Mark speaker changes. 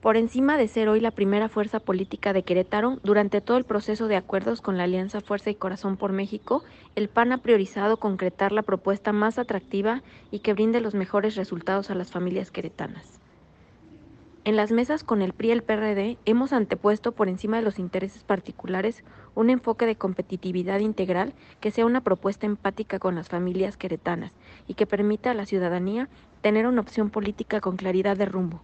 Speaker 1: Por encima de ser hoy la primera fuerza política de Querétaro, durante todo el proceso de acuerdos con la Alianza Fuerza y Corazón por México, el PAN ha priorizado concretar la propuesta más atractiva y que brinde los mejores resultados a las familias queretanas. En las mesas con el PRI y el PRD hemos antepuesto por encima de los intereses particulares un enfoque de competitividad integral que sea una propuesta empática con las familias queretanas y que permita a la ciudadanía tener una opción política con claridad de rumbo.